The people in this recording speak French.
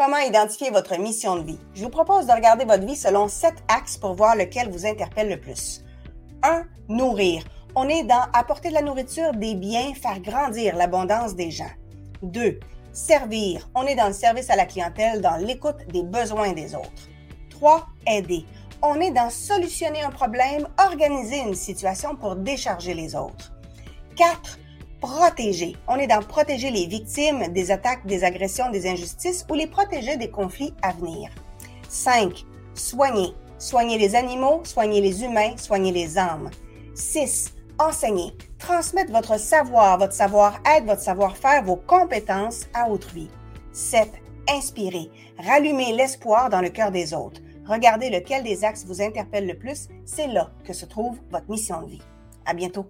Comment identifier votre mission de vie? Je vous propose de regarder votre vie selon sept axes pour voir lequel vous interpelle le plus. 1. Nourrir. On est dans apporter de la nourriture, des biens, faire grandir l'abondance des gens. 2. Servir. On est dans le service à la clientèle, dans l'écoute des besoins des autres. 3. Aider. On est dans solutionner un problème, organiser une situation pour décharger les autres. 4 protéger. On est dans protéger les victimes des attaques, des agressions, des injustices ou les protéger des conflits à venir. 5. Soigner. Soigner les animaux, soigner les humains, soigner les âmes. 6. Enseigner. Transmettre votre savoir, votre savoir-être, votre savoir-faire, vos compétences à autrui. 7. Inspirer. Rallumer l'espoir dans le cœur des autres. Regardez lequel des axes vous interpelle le plus. C'est là que se trouve votre mission de vie. À bientôt.